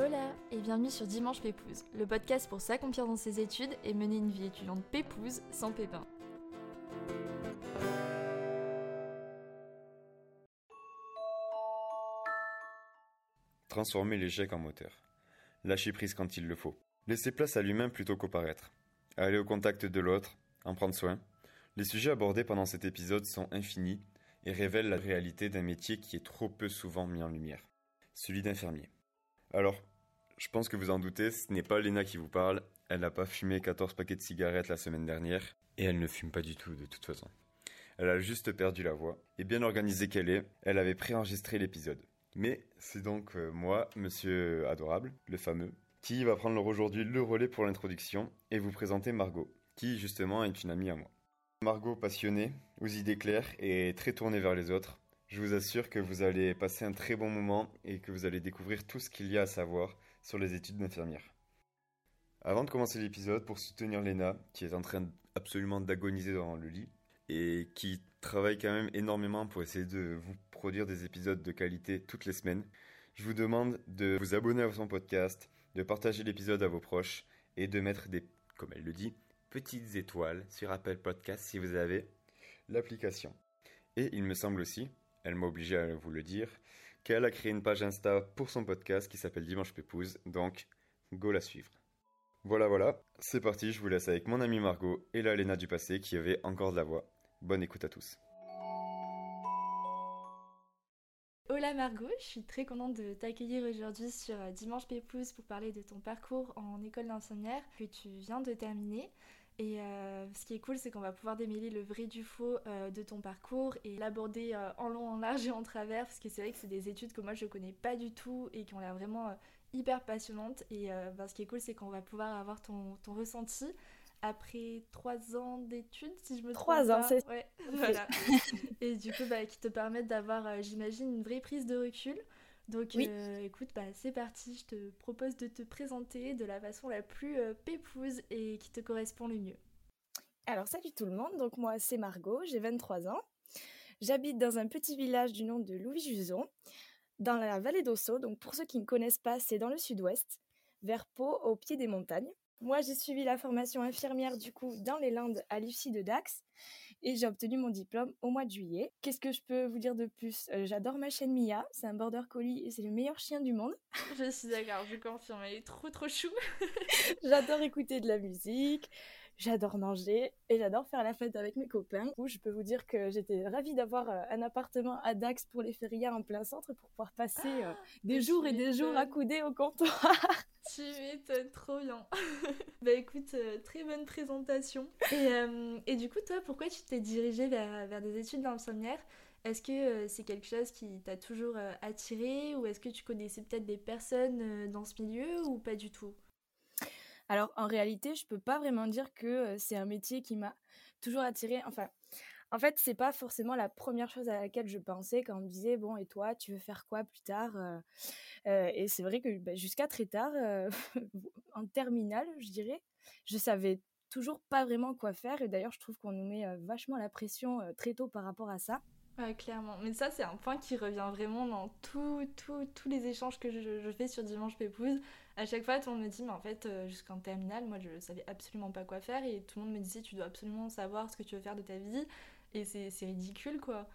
Hola et bienvenue sur Dimanche Pépouze, le podcast pour s'accomplir dans ses études et mener une vie étudiante pépouze sans pépin. Transformer l'échec en moteur. Lâcher prise quand il le faut. Laisser place à l'humain plutôt qu'au paraître. Aller au contact de l'autre, en prendre soin. Les sujets abordés pendant cet épisode sont infinis et révèlent la réalité d'un métier qui est trop peu souvent mis en lumière. Celui d'infirmier. Alors, je pense que vous en doutez, ce n'est pas Léna qui vous parle. Elle n'a pas fumé 14 paquets de cigarettes la semaine dernière. Et elle ne fume pas du tout de toute façon. Elle a juste perdu la voix. Et bien organisée qu'elle est, elle avait préenregistré l'épisode. Mais c'est donc euh, moi, monsieur adorable, le fameux, qui va prendre aujourd'hui le relais pour l'introduction et vous présenter Margot, qui justement est une amie à moi. Margot passionnée, aux idées claires et très tournée vers les autres. Je vous assure que vous allez passer un très bon moment et que vous allez découvrir tout ce qu'il y a à savoir sur les études d'infirmière. Avant de commencer l'épisode, pour soutenir Léna, qui est en train absolument d'agoniser dans le lit, et qui travaille quand même énormément pour essayer de vous produire des épisodes de qualité toutes les semaines, je vous demande de vous abonner à son podcast, de partager l'épisode à vos proches et de mettre des, comme elle le dit, petites étoiles sur Apple Podcast si vous avez l'application. Et il me semble aussi, elle m'a obligé à vous le dire, a créé une page Insta pour son podcast qui s'appelle Dimanche Pépouze, donc go la suivre. Voilà, voilà, c'est parti, je vous laisse avec mon amie Margot et la Léna du passé qui avait encore de la voix. Bonne écoute à tous. Hola Margot, je suis très contente de t'accueillir aujourd'hui sur euh, Dimanche Pépouze pour parler de ton parcours en école d'infirmière que tu viens de terminer. Et euh, ce qui est cool, c'est qu'on va pouvoir démêler le vrai du faux euh, de ton parcours et l'aborder euh, en long, en large et en travers, parce que c'est vrai que c'est des études que moi je connais pas du tout et qui ont l'air vraiment hyper passionnantes. Et ben, ce qui est cool, c'est qu'on va pouvoir avoir ton, ton ressenti après trois ans d'études, si je me trompe Trois ans, c'est Ouais, voilà. et du coup, bah, qui te permettent d'avoir, j'imagine, une vraie prise de recul. Donc Oui. euh, écoute, bah, c'est parti, je te propose de te présenter de la façon la plus euh, pépouse et qui te correspond le mieux. Alors, salut tout le monde. Donc, moi, c'est Margot, j'ai 23 ans. J'habite dans un petit village du nom de Louis-Juson, dans la vallée d'Ossau. Donc, pour ceux qui ne connaissent pas, c'est dans le sud-ouest, vers Pau, au pied des montagnes. Moi, j'ai suivi la formation infirmière, du coup, dans les Landes à l'UFSI de Dax. Et j'ai obtenu mon diplôme au mois de juillet. Qu'est-ce que je peux vous dire de plus? Euh, J'adore ma chienne Mia. C'est un border collie et c'est le meilleur chien du monde. Je suis d'accord, je confirme, elle est trop trop chou. J'adore écouter de la musique, j'adore manger et j'adore faire la fête avec mes copains. Du coup, je peux vous dire que j'étais ravie d'avoir euh, un appartement à Dax pour les férias en plein centre pour pouvoir passer euh, des mais jours et des jours accoudés au comptoir. tu m'étonnes trop bien. bah écoute, euh, très bonne présentation. Et, euh, et du coup, toi, pourquoi tu t'es dirigée vers, vers des études d'infirmière? Est-ce que c'est quelque chose qui t'a toujours attiré ou est-ce que tu connaissais peut-être des personnes dans ce milieu? Ou pas du tout? Alors en réalité, je peux pas vraiment dire que c'est un métier qui m'a toujours attirée. Enfin, en fait, c'est pas forcément la première chose à laquelle je pensais quand on me disait bon et toi, tu veux faire quoi plus tard Et c'est vrai que bah, jusqu'à très tard, en terminale, je dirais, je savais toujours pas vraiment quoi faire. Et d'ailleurs, je trouve qu'on nous met vachement la pression très tôt par rapport à ça. Ouais, clairement. Mais ça, c'est un point qui revient vraiment dans tout, tout- tous les échanges que je, je fais sur Dimanche Pépouze. À chaque fois, tout le monde me dit, mais en fait, euh, jusqu'en terminale, moi, je savais absolument pas quoi faire. Et tout le monde me disait, tu dois absolument savoir ce que tu veux faire de ta vie. Et c'est ridicule, quoi.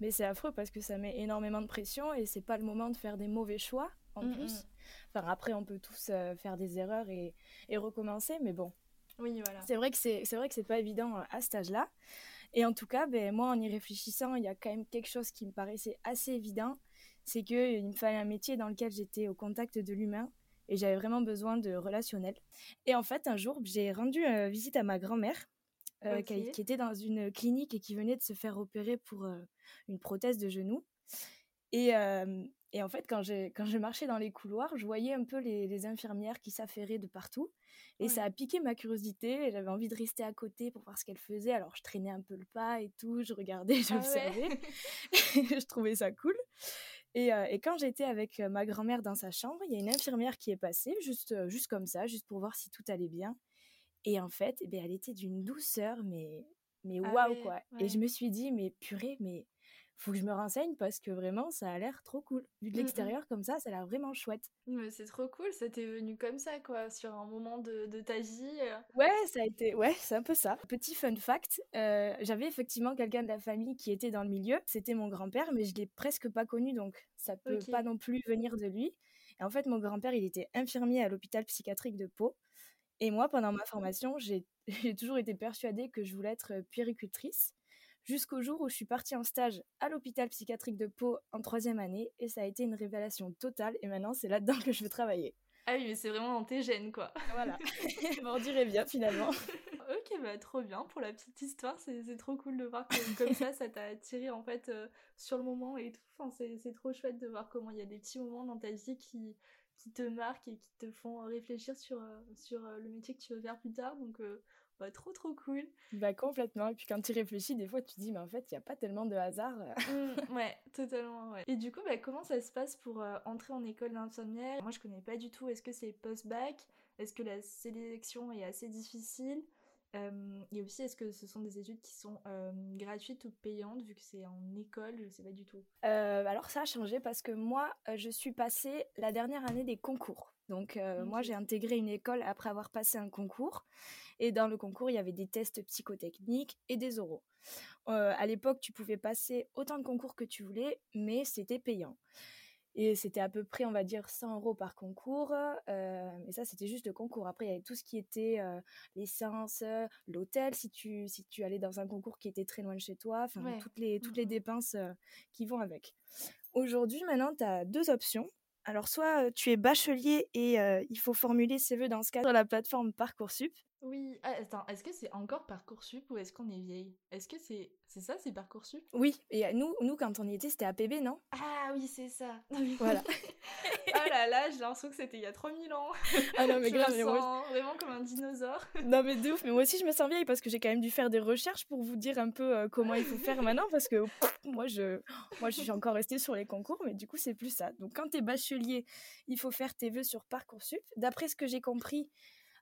Mais c'est affreux parce que ça met énormément de pression et c'est pas le moment de faire des mauvais choix en plus. Enfin, après, on peut tous euh, faire des erreurs et, et recommencer, mais bon, Oui, voilà. c'est vrai que c'est vrai que c'est pas évident euh, à cet âge-là. Et en tout cas, ben, moi, en y réfléchissant, il y a quand même quelque chose qui me paraissait assez évident, c'est que euh, il me fallait un métier dans lequel j'étais au contact de l'humain et j'avais vraiment besoin de relationnel. Et en fait, un jour, j'ai rendu euh, visite à ma grand-mère. euh, qui, était dans une clinique et qui venait de se faire opérer pour euh, une prothèse de genou. Et, et en fait, quand je, quand je marchais dans les couloirs, je voyais un peu les, les infirmières qui s'affairaient de partout. Et ça a piqué ma curiosité. et J'avais envie de rester à côté pour voir ce qu'elles faisaient. Alors, je traînais un peu le pas et tout. Je regardais, Ah j'observais. je trouvais ça cool. Et, euh, et quand j'étais avec euh, ma grand-mère dans sa chambre, il y a une infirmière qui est passée, juste, euh, juste comme ça, juste pour voir si tout allait bien. Et en fait, eh ben, elle était d'une douceur, mais, mais Ah waouh, ouais, quoi. ouais. Et je me suis dit, mais purée, mais faut que je me renseigne parce que vraiment, ça a l'air trop cool. Vu de Mm, mm. l'extérieur comme ça, ça a l'air vraiment chouette. Mais c'est trop cool, ça t'est venu comme ça, quoi, sur un moment de, de ta vie. euh. Ouais, ça a été, ouais, c'est un peu ça. Petit fun fact, euh, j'avais effectivement quelqu'un de la famille qui était dans le milieu. C'était mon grand-père, mais je l'ai presque pas connu, donc ça peut pas non plus venir de lui. Et en fait, mon grand-père, il était infirmier à l'hôpital psychiatrique de Pau. Et moi, pendant ma formation, j'ai j'ai toujours été persuadée que je voulais être puéricultrice. Jusqu'au jour où je suis partie en stage à l'hôpital psychiatrique de Pau en troisième année, et ça a été une révélation totale. Et maintenant, c'est là-dedans que je veux travailler. Ah oui, mais c'est vraiment dans tes gènes, quoi. Voilà. Bon, on dirait bien finalement. ok, bah trop bien pour la petite histoire, c'est trop cool de voir que comme ça, ça t'a attiré en fait euh, sur le moment et tout. Enfin, c'est trop chouette de voir comment il y a des petits moments dans ta vie qui, qui te marquent et qui te font réfléchir sur, euh, sur euh, le métier que tu veux faire plus tard. Donc, euh, bah, trop trop cool. Bah complètement. Et puis quand tu réfléchis, des fois tu te dis, mais en fait, il n'y a pas tellement de hasard. Mm, ouais, totalement, ouais. Et du coup, bah, comment ça se passe pour euh, entrer en école d'infirmière? Moi, je connais pas du tout. Est-ce que c'est post-bac? Est-ce que la sélection est assez difficile? Euh, Et aussi, est-ce que ce sont des études qui sont euh, gratuites ou payantes Vu que c'est en école, je sais pas du tout. Euh, alors ça a changé parce que moi, euh, je suis passée la dernière année des concours. Donc euh, moi, j'ai intégré une école après avoir passé un concours. Et dans le concours, il y avait des tests psychotechniques et des oraux. Euh, à l'époque, tu pouvais passer autant de concours que tu voulais, mais c'était payant. Et c'était à peu près, on va dire, 100 euros par concours. euh, mais ça, c'était juste le concours. Après, il y avait tout ce qui était euh, l'essence, euh, l'hôtel, si tu, si tu allais dans un concours qui était très loin de chez toi. Enfin, Ouais. toutes les, toutes les dépenses euh, qui vont avec. Aujourd'hui, maintenant, tu as deux options. Alors, soit euh, tu es bachelier et il faut formuler ses vœux dans ce cas sur la plateforme Parcoursup. Oui, ah, attends, est-ce que c'est encore Parcoursup ou est-ce qu'on est vieille? Est-ce que c'est c'est ça, c'est Parcoursup? Oui, et nous, nous, quand on y était, c'était APB, non? Ah oui, c'est ça. Voilà. oh là là, j'ai l'impression que c'était il y a 3000 ans. Ah non, mais je grave, me mais moi, sens vraiment comme un dinosaure. Non mais de ouf, mais moi aussi je me sens vieille parce que j'ai quand même dû faire des recherches pour vous dire un peu euh, comment il faut faire maintenant parce que pff, moi je moi je suis encore restée sur les concours mais du coup c'est plus ça. Donc quand tu es bachelier, il faut faire tes vœux sur Parcoursup. D'après ce que j'ai compris,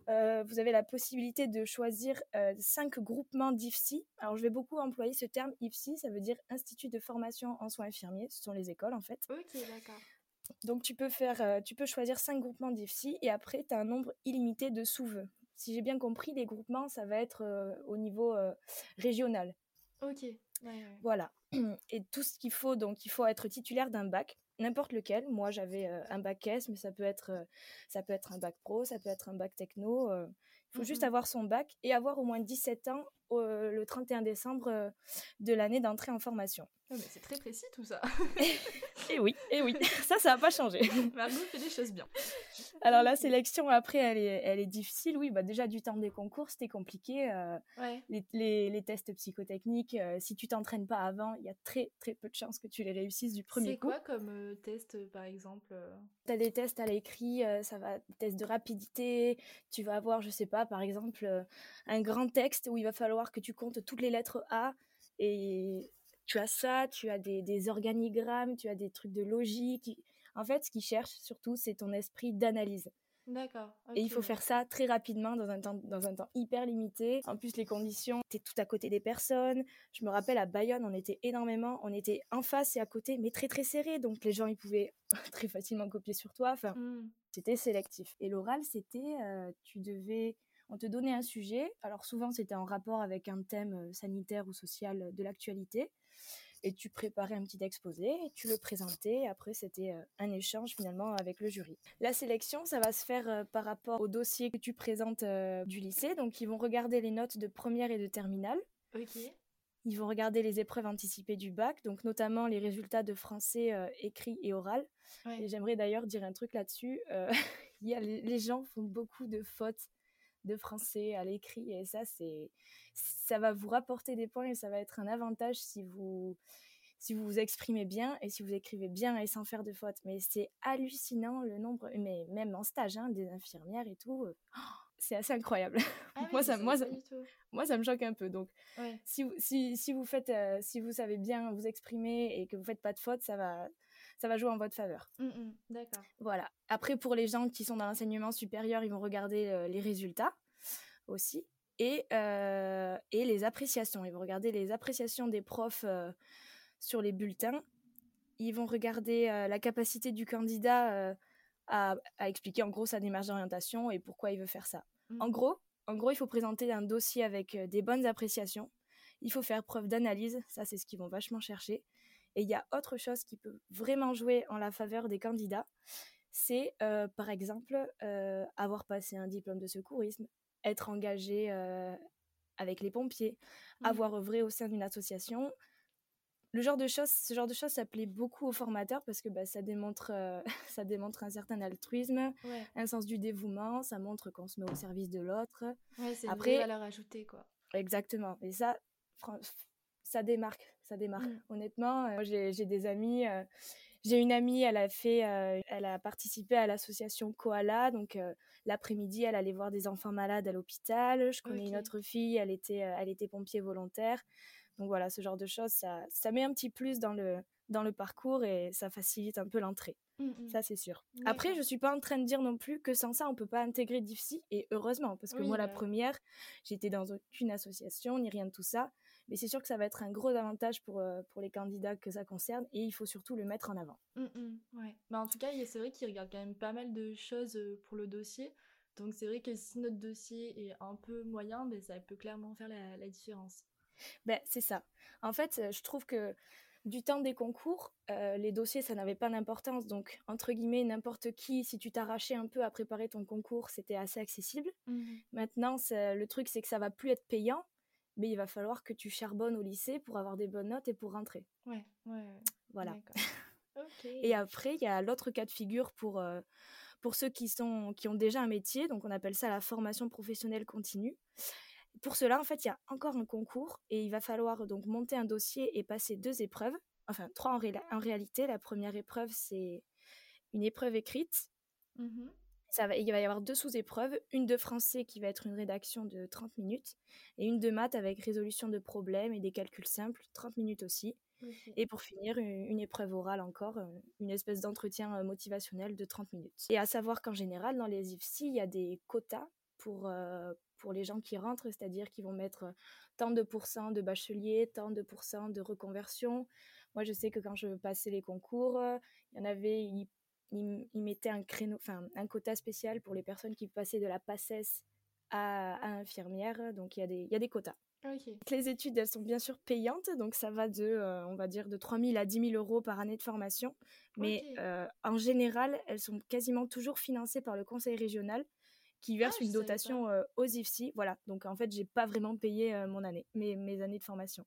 euh, vous avez la possibilité de choisir euh, cinq groupements d'IFSI. Alors je vais beaucoup employer ce terme IFSI, ça veut dire Institut de formation en soins infirmiers, ce sont les écoles en fait. Ok, d'accord. Donc tu peux faire, euh, tu peux choisir cinq groupements d'IFSI et après tu as un nombre illimité de sous-vœux. Si j'ai bien compris, les groupements ça va être euh, au niveau régional. Ok. Ouais, ouais. Voilà. Et tout ce qu'il faut, donc il faut être titulaire d'un bac, n'importe lequel. Moi j'avais euh, un bac S, mais ça peut être, euh, ça peut être un bac pro, ça peut être un bac techno. euh. Il faut juste Mhm. avoir son bac et avoir au moins 17 ans le 31 décembre de l'année d'entrée en formation. Ouais, mais c'est très précis tout ça. Et oui, et oui, ça, ça n'a pas changé. Margot fait des choses bien. Alors la sélection après, elle est, elle est difficile. Oui, bah déjà du temps des concours, c'était compliqué. euh, Ouais. les, les- les tests psychotechniques, euh, si tu t'entraînes pas avant, il y a très très peu de chances que tu les réussisses du premier C'est coup. quoi comme euh, test euh, par exemple Tu as des tests à l'écrit, ça va, des tests de rapidité. Tu vas avoir, je sais pas, par exemple, un grand texte où il va falloir que tu comptes toutes les lettres A et tu as ça, tu as des, des organigrammes, tu as des trucs de logique. En fait, ce qu'ils cherchent surtout, c'est ton esprit d'analyse. D'accord. Et il faut faire ça très rapidement, dans un temps, dans un temps hyper limité. En plus, les conditions, t'es tout à côté des personnes. Je me rappelle, à Bayonne, on était énormément, on était en face et à côté, mais très très serré. Donc les gens, ils pouvaient très facilement copier sur toi. Enfin, Hmm. c'était sélectif. Et l'oral, c'était, euh, tu devais, on te donnait un sujet. Alors souvent, c'était en rapport avec un thème euh, sanitaire ou social de l'actualité. Et tu préparais un petit exposé, et tu le présentais. Après, c'était euh, un échange finalement avec le jury. La sélection, ça va se faire euh, par rapport au dossier que tu présentes euh, du lycée. Donc, ils vont regarder les notes de première et de terminale. Ok. Ils vont regarder les épreuves anticipées du bac, donc notamment les résultats de français euh, écrit et oral. Ouais. Et j'aimerais d'ailleurs dire un truc là-dessus. euh, les gens font beaucoup de fautes de français à l'écrit et ça, c'est, ça va vous rapporter des points et ça va être un avantage si vous, si vous vous exprimez bien et si vous écrivez bien et sans faire de fautes. Mais c'est hallucinant le nombre, mais même en stage, hein, des infirmières et tout. euh, c'est assez incroyable. Ah oui, Moi, ça- moi, ça-. Moi, ça me choque un peu. Donc, Ouais. si, vous- si, si vous faites, euh, si vous savez bien vous exprimer et que vous faites pas de fautes, ça va, ça va jouer en votre faveur. Hmm, hmm. D'accord. Voilà. Après, pour les gens qui sont dans l'enseignement supérieur, ils vont regarder euh, les résultats aussi et, euh, et les appréciations. Ils vont regarder les appréciations des profs euh, sur les bulletins. Ils vont regarder la capacité du candidat à, expliquer en gros sa démarche d'orientation et pourquoi il veut faire ça. En mmh. gros, en gros, il faut présenter un dossier avec des bonnes appréciations. Il faut faire preuve d'analyse, ça c'est ce qu'ils vont vachement chercher. Et il y a autre chose qui peut vraiment jouer en la faveur des candidats, c'est par exemple avoir passé un diplôme de secourisme, être engagé avec les pompiers, mmh. avoir œuvré au sein d'une association. Le genre de choses, ce genre de choses, ça plaît beaucoup aux formateurs parce que bah, ça, démontre, ça démontre un certain altruisme, un sens du dévouement, ça montre qu'on se met au service de l'autre. Ouais, c'est Après, une valeur ajoutée, quoi. Exactement. Et ça, ça démarque, ça démarque. Mmh. Honnêtement, j'ai des amis j'ai une amie, elle a fait, euh, elle a participé à l'association Koala, donc euh, l'après-midi, elle allait voir des enfants malades à l'hôpital. Je connais une autre fille, elle était, euh, elle était pompier volontaire. Donc voilà, ce genre de choses, ça, ça met un petit plus dans le, dans le parcours et ça facilite un peu l'entrée. Mmh, mmh. Ça, c'est sûr. Après, je suis pas en train de dire non plus que sans ça, on peut pas intégrer DIFSI, et heureusement, parce que moi, la bah première, j'étais dans aucune association, ni rien de tout ça. Mais c'est sûr que ça va être un gros avantage pour, euh, pour les candidats que ça concerne et il faut surtout le mettre en avant. Mmh, mmh, ouais. Bah, en tout cas, c'est vrai qu'il regarde quand même pas mal de choses euh, pour le dossier. Donc c'est vrai que si notre dossier est un peu moyen, ben, ça peut clairement faire la, différence. Ben, c'est ça. En fait, euh, je trouve que du temps des concours, les dossiers, ça n'avait pas d'importance. Donc, entre guillemets, n'importe qui, si tu t'arrachais un peu à préparer ton concours, c'était assez accessible. Mmh Maintenant, le truc, c'est que ça va plus être payant mais il va falloir que tu charbonnes au lycée pour avoir des bonnes notes et pour rentrer. Ouais, ouais. Voilà. Et après, il y a l'autre cas de figure pour, euh, pour ceux qui, sont, qui ont déjà un métier, donc on appelle ça la formation professionnelle continue. Pour cela, en fait, il y a encore un concours et il va falloir donc monter un dossier et passer deux épreuves, enfin trois en, en réalité. La première épreuve, c'est une épreuve écrite. Il va y avoir deux sous-épreuves, une de français qui va être une rédaction de 30 minutes et une de maths avec résolution de problèmes et des calculs simples, 30 minutes aussi. Et pour finir, une, épreuve orale encore, euh, une espèce d'entretien euh, motivationnel de 30 minutes. Et à savoir qu'en général, dans les IFSI, il y a des quotas pour, euh, pour les gens qui rentrent, c'est-à-dire qu'ils vont mettre tant de pourcents de bacheliers, tant de pourcents de reconversion. Moi, je sais que quand je passais les concours, il y en avait, il, mettait un créneau, enfin un quota spécial pour les personnes qui passaient de la passesse à, infirmière. Donc il y, a des, y a des quotas. Les études, elles sont bien sûr payantes, donc ça va de, euh, on va dire, de 3 000 à 10 000 euros par année de formation. Mais euh, en général, elles sont quasiment toujours financées par le conseil régional qui verse ah, une dotation euh, aux IFSI. Voilà, donc en fait, j'ai pas vraiment payé euh, mon année, mes, mes années de formation.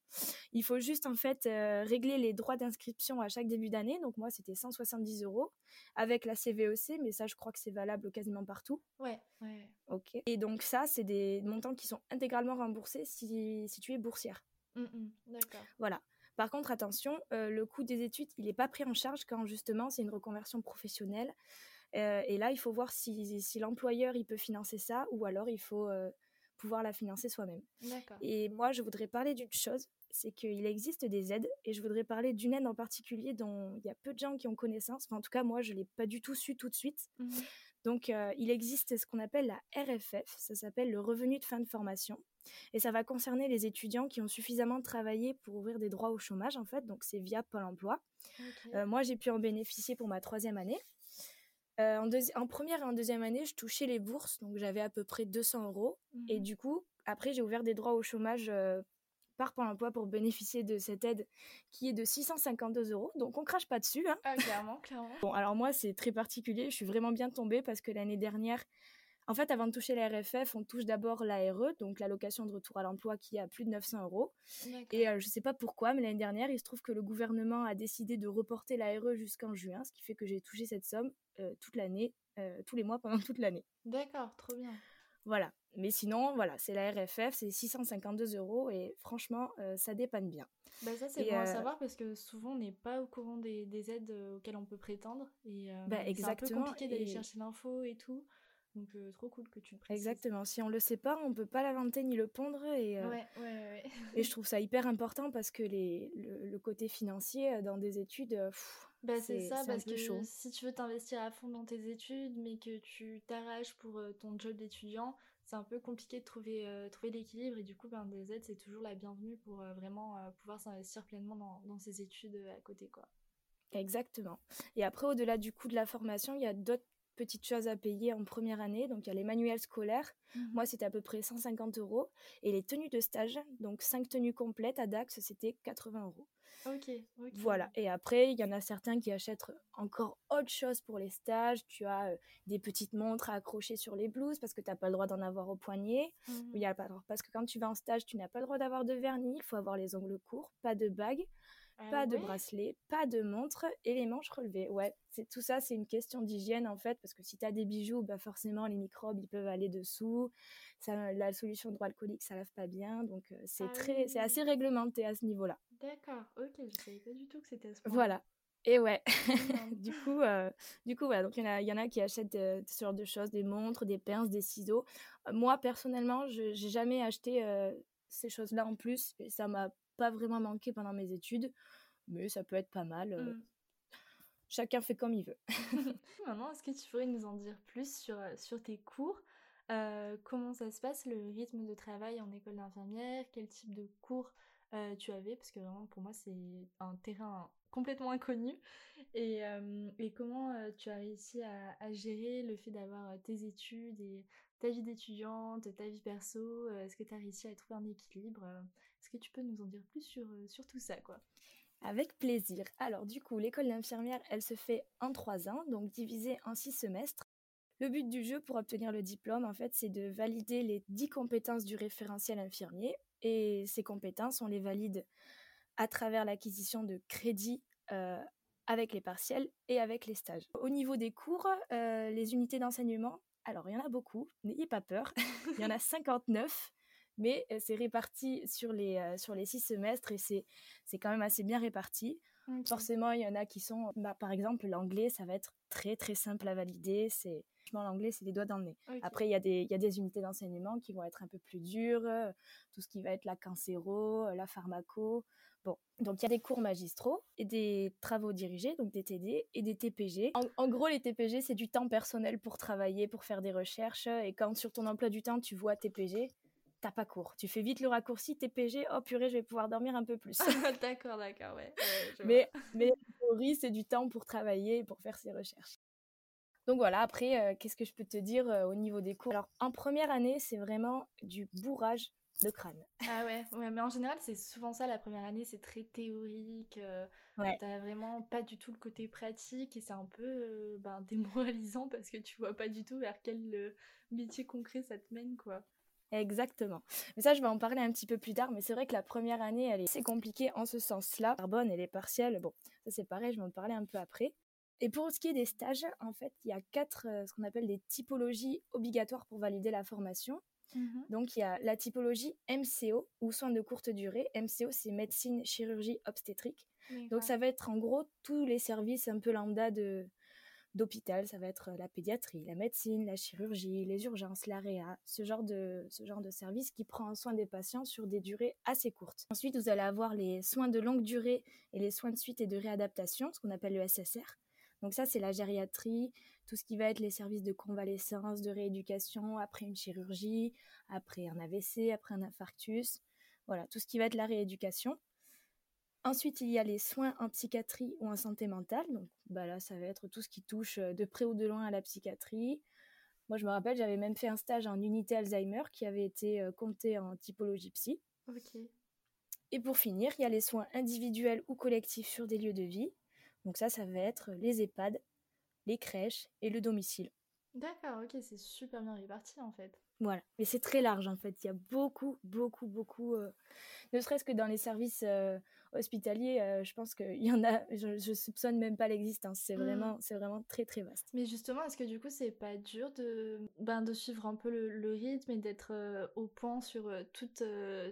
Il faut juste en fait euh, régler les droits d'inscription à chaque début d'année. Donc moi, c'était 170 euros avec la CVEC, mais ça, je crois que c'est valable quasiment partout. Ouais, ouais. Ok. Et donc ça, c'est des montants qui sont intégralement remboursés si, si tu es boursière. Mmh, mmh. D'accord. Voilà. Par contre, attention, le coût des études, il n'est pas pris en charge quand justement c'est une reconversion professionnelle. Euh, et là, il faut voir si, si l'employeur il peut financer ça ou alors il faut euh, pouvoir la financer soi-même. Et moi, je voudrais parler d'une chose, c'est qu'il existe des aides et je voudrais parler d'une aide en particulier dont il y a peu de gens qui ont connaissance. Enfin, en tout cas, moi, je l'ai pas du tout su tout de suite. Mmh Donc, euh, il existe ce qu'on appelle la RFF, ça s'appelle le revenu de fin de formation. Et ça va concerner les étudiants qui ont suffisamment travaillé pour ouvrir des droits au chômage, en fait. Donc, c'est via Pôle emploi. moi, j'ai pu en bénéficier pour ma troisième année. Euh, en, première et en deuxième année, je touchais les bourses, donc j'avais à peu près 200 euros. Et mmh du coup, après, j'ai ouvert des droits au chômage euh, par Pôle emploi pour bénéficier de cette aide qui est de 652 euros. Donc on crache pas dessus. Hein. Ah, clairement, clairement. Bon, alors moi, c'est très particulier. Je suis vraiment bien tombée parce que l'année dernière, en fait, avant de toucher la RFF, on touche d'abord l'ARE, donc l'allocation de retour à l'emploi qui a plus de 900 euros. Et euh, je ne sais pas pourquoi, mais l'année dernière, il se trouve que le gouvernement a décidé de reporter l'ARE jusqu'en juin, ce qui fait que j'ai touché cette somme euh, toute l'année, euh, tous les mois pendant toute l'année. D'accord, trop bien. Voilà. Mais sinon, voilà, c'est la RFF, c'est 652 euros et franchement, ça dépanne bien. Bah ça, c'est bon à savoir parce que souvent, on n'est pas au courant des, aides auxquelles on peut prétendre. Et bah, c'est un peu compliqué d'aller chercher l'info et tout. Donc euh, trop cool que tu le précises. Exactement. Si on le sait pas, on peut pas l'inventer ni le pondre. Et, euh, ouais, ouais, ouais. et je trouve ça hyper important parce que les, le, côté financier euh, dans des études, bah, c'est ça, parce que chaud. si tu veux t'investir à fond dans tes études, mais que tu t'arraches pour ton job d'étudiant, c'est un peu compliqué de trouver, trouver l'équilibre et du coup, ben, des aides, c'est toujours la bienvenue pour vraiment pouvoir s'investir pleinement dans, dans ses études à côté, quoi. Exactement. Et après, au-delà du coût de la formation, il y a d'autres petites choses à payer en première année. Donc, il y a les manuels scolaires. Mhm. Moi, c'était à peu près 150 euros. Et les tenues de stage, donc 5 tenues complètes à Dax, c'était 80 euros. Ok, Voilà. Et après, il y en a certains qui achètent encore autre chose pour les stages. Tu as euh, des petites montres à accrocher sur les blouses parce que tu n'as pas le droit d'en avoir au poignet. Mhm. Il y a pas, parce que quand tu vas en stage, tu n'as pas le droit d'avoir de vernis. Il faut avoir les ongles courts, pas de bague. Ah pas de bracelet, pas de montre et les manches relevées. Ouais, c'est tout ça, c'est une question d'hygiène en fait, parce que si tu as des bijoux, bah forcément les microbes ils peuvent aller dessous. Ça, la solution hydroalcoolique, ça lave pas bien, donc euh, c'est ah très, c'est assez réglementé à ce niveau-là. D'accord, ok, je savais pas du tout que c'était ce point. Voilà. Et ouais, du coup, euh, du coup, voilà. Donc il y en a, y en a qui achètent euh, ce genre de choses, des montres, des pinces, des ciseaux. moi personnellement, je n'ai jamais acheté ces choses-là en plus. Et ça m'a pas vraiment manqué pendant mes études, mais ça peut être pas mal. Euh, mmh. Chacun fait comme il veut. Maintenant, est-ce que tu pourrais nous en dire plus sur, euh, sur tes cours? Euh, Comment ça se passe, le rythme de travail en école d'infirmière? Quel type de cours tu avais? Parce que vraiment, pour moi, c'est un terrain complètement inconnu. Et, et comment tu as réussi à, à gérer le fait d'avoir tes études et ta vie d'étudiante, ta vie perso? Est-ce que tu as réussi à trouver un équilibre est-ce que tu peux nous en dire plus sur, euh, sur tout ça, quoi? Avec plaisir. Alors du coup, l'école d'infirmière, elle se fait en trois ans, donc divisée en six semestres. Le but du jeu pour obtenir le diplôme, en fait, c'est de valider les dix compétences du référentiel infirmier. Et ces compétences, on les valide à travers l'acquisition de crédits euh, avec les partiels et avec les stages. Au niveau des cours, euh, les unités d'enseignement, alors il y en a beaucoup, n'ayez pas peur, il y en a 59 mais c'est réparti sur les, sur les six semestres et c'est, quand même assez bien réparti. Forcément, il y en a qui sont, bah, par exemple, l'anglais, ça va être très très simple à valider. C'est, l'anglais, c'est les doigts dans le nez. Après, il y, a des, y a des unités d'enseignement qui vont être un peu plus dures, tout ce qui va être la cancéro, la pharmaco. Bon, donc il y a des cours magistraux et des travaux dirigés, donc des TD et des TPG. En, en gros, les TPG, c'est du temps personnel pour travailler, pour faire des recherches. Et quand sur ton emploi du temps, tu vois TPG, t'as pas cours. Tu fais vite le raccourci, TPG, oh purée, je vais pouvoir dormir un peu plus. d'accord, d'accord, ouais. mais, mais théorie, c'est du temps pour travailler pour faire ses recherches. Donc voilà, après, euh, qu'est-ce que je peux te dire euh, au niveau des cours? Alors, en première année, c'est vraiment du bourrage de crâne. Ah ouais, ouais mais en général, c'est souvent ça, la première année, c'est très théorique. Euh, ouais. T'as vraiment pas du tout le côté pratique et c'est un peu ben, démoralisant parce que tu vois pas du tout vers quel métier concret ça te mène, quoi. Exactement. Mais ça, je vais en parler un petit peu plus tard. Mais c'est vrai que la première année, elle est assez compliquée en ce sens-là. Carbone et les partiels, bon, ça c'est pareil, je vais en parler un peu après. Et pour ce qui est des stages, en fait, il y a quatre, euh, ce qu'on appelle des typologies obligatoires pour valider la formation. Mhm. Donc, il y a la typologie MCO, ou soins de courte durée. MCO, c'est médecine, chirurgie, obstétrique. Donc, ça va être en gros tous les services un peu lambda de, d'hôpital, ça va être euh, la pédiatrie, la médecine, la chirurgie, les urgences, l'AREA, ce genre de ce genre de service qui prend soin des patients sur des durées assez courtes. Ensuite, vous allez avoir les soins de longue durée et les soins de suite et de réadaptation, ce qu'on appelle le SSR. Donc ça, c'est la gériatrie, tout ce qui va être les services de convalescence, de rééducation après une chirurgie, après un AVC, après un infarctus. Voilà, tout ce qui va être la rééducation. Ensuite, il y a les soins en psychiatrie ou en santé mentale. Donc bah là, ça va être tout ce qui touche euh, de près ou de loin à la psychiatrie. Moi, je me rappelle, j'avais même fait un stage en unité Alzheimer qui avait été euh, compté en typologie psy. Et pour finir, il y a les soins individuels ou collectifs sur des lieux de vie. Donc ça, ça va être les EHPAD, les crèches et le domicile. D'accord, ok, c'est super bien réparti en fait. Voilà, mais c'est très large en fait. Il y a beaucoup, beaucoup, beaucoup, euh, ne serait-ce que dans les services hospitalier, euh, je pense qu'il y en a, je, je, soupçonne même pas l'existence. C'est mmh. vraiment, c'est vraiment très très vaste. Mais justement, est-ce que du coup, c'est pas dur de, ben, de suivre un peu le, rythme et d'être euh, au point sur euh, toutes,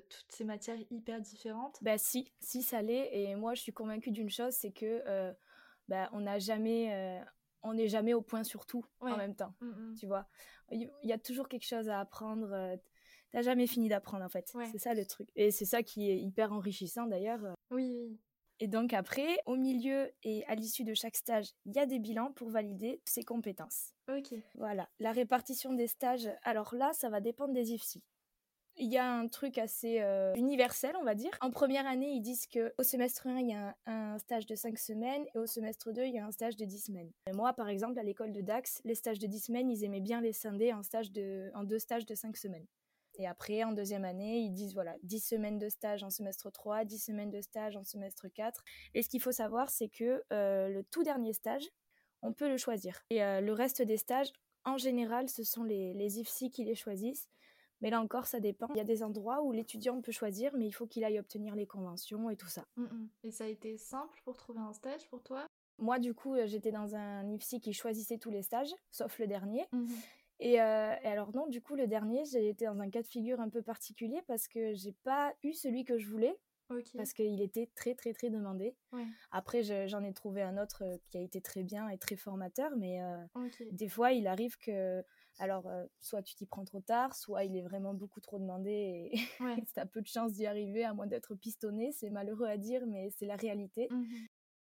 toutes ces matières hyper différentes? Bah si, si ça l'est. Et moi, je suis convaincue d'une chose, c'est que bah, on n'a jamais on n'est jamais au point sur tout en même temps, mmh, mmh. tu vois. Il y a toujours quelque chose à apprendre t'as jamais fini d'apprendre en fait. C'est ça le truc. Et c'est ça qui est hyper enrichissant d'ailleurs. Oui, Et donc après, au milieu et à l'issue de chaque stage, il y a des bilans pour valider ses compétences. Ok. Voilà. La répartition des stages, alors là, ça va dépendre des IFSI. Il y a un truc assez euh, universel, on va dire. En première année, ils disent qu'au semestre 1, il y a un, stage de 5 semaines et au semestre 2, il y a un stage de 10 semaines. moi, par exemple, à l'école de Dax, les stages de 10 semaines, ils aimaient bien les scinder en deux stages de 5 semaines. Et après, en deuxième année, ils disent voilà, 10 semaines de stage en semestre 3, 10 semaines de stage en semestre 4. Et ce qu'il faut savoir, c'est que euh, le tout dernier stage, on peut le choisir. Et euh, le reste des stages, en général, ce sont les, les IFSI qui les choisissent. Mais là encore, ça dépend. Il y a des endroits où l'étudiant peut choisir, mais il faut qu'il aille obtenir les conventions et tout ça. Mm, mm. Et ça a été simple pour trouver un stage pour toi? Moi, du coup, euh, j'étais dans un IFSI qui choisissait tous les stages, sauf le dernier. Mm-hmm. Euh, et, alors non, du coup, le dernier, j'ai été dans un cas de figure un peu particulier parce que j'ai pas eu celui que je voulais. Parce qu'il était très très très demandé. Après, j'en ai trouvé un autre euh, qui a été très bien et très formateur, mais des fois, il arrive que alors, euh, soit tu t'y prends trop tard, soit il est vraiment beaucoup trop demandé et ouais. tu as peu de chance d'y arriver, à moins d'être pistonné. C'est malheureux à dire, mais c'est la réalité. Mmh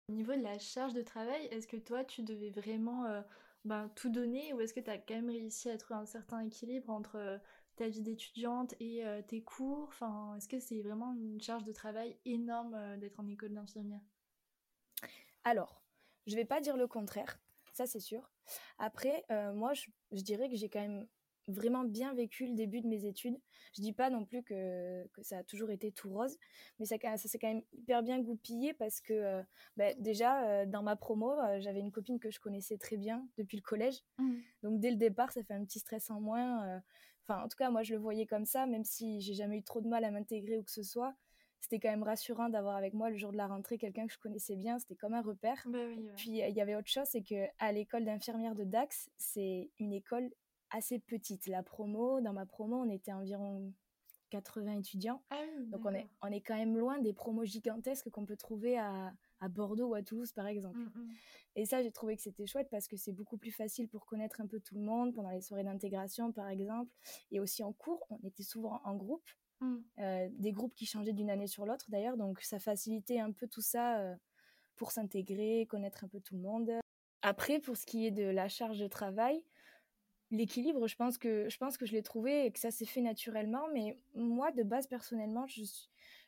Au niveau de la charge de travail, est-ce que toi, tu devais vraiment euh, ben, tout donner ou est-ce que tu as quand même réussi à trouver un certain équilibre entre euh, ta vie d'étudiante et tes cours? Enfin, Est-ce que c'est vraiment une charge de travail énorme d'être en école d'infirmière? Alors, je vais pas dire le contraire ça c'est sûr. Après, euh, moi, je, dirais que j'ai quand même vraiment bien vécu le début de mes études. Je dis pas non plus que, ça a toujours été tout rose, mais ça, ça s'est quand même hyper bien goupillé parce que euh, bah, déjà, euh, dans ma promo, j'avais une copine que je connaissais très bien depuis le collège. Mmh. Donc dès le départ, ça fait un petit stress en moins. Enfin, en tout cas, moi, je le voyais comme ça, même si j'ai jamais eu trop de mal à m'intégrer ou que ce soit c'était quand même rassurant d'avoir avec moi le jour de la rentrée quelqu'un que je connaissais bien. C'était comme un repère. Bah Puis il y avait autre chose, c'est que à l'école d'infirmière de Dax, c'est une école assez petite. La promo, dans ma promo, on était environ 80 étudiants. Ah Donc on est, on est quand même loin des promos gigantesques qu'on peut trouver à, à, Bordeaux ou à Toulouse par exemple. Mmh, mmh. Et ça, j'ai trouvé que c'était chouette parce que c'est beaucoup plus facile pour connaître un peu tout le monde pendant les soirées d'intégration par exemple. Et aussi en cours, on était souvent en groupe. Mmh. Euh, des groupes qui changeaient d'une année sur l'autre d'ailleurs, donc ça facilitait un peu tout ça euh, pour s'intégrer, connaître un peu tout le monde. Après, pour ce qui est de la charge de travail, l'équilibre, je pense que je pense que je l'ai trouvé et que ça s'est fait naturellement. Mais moi, de base, personnellement, je,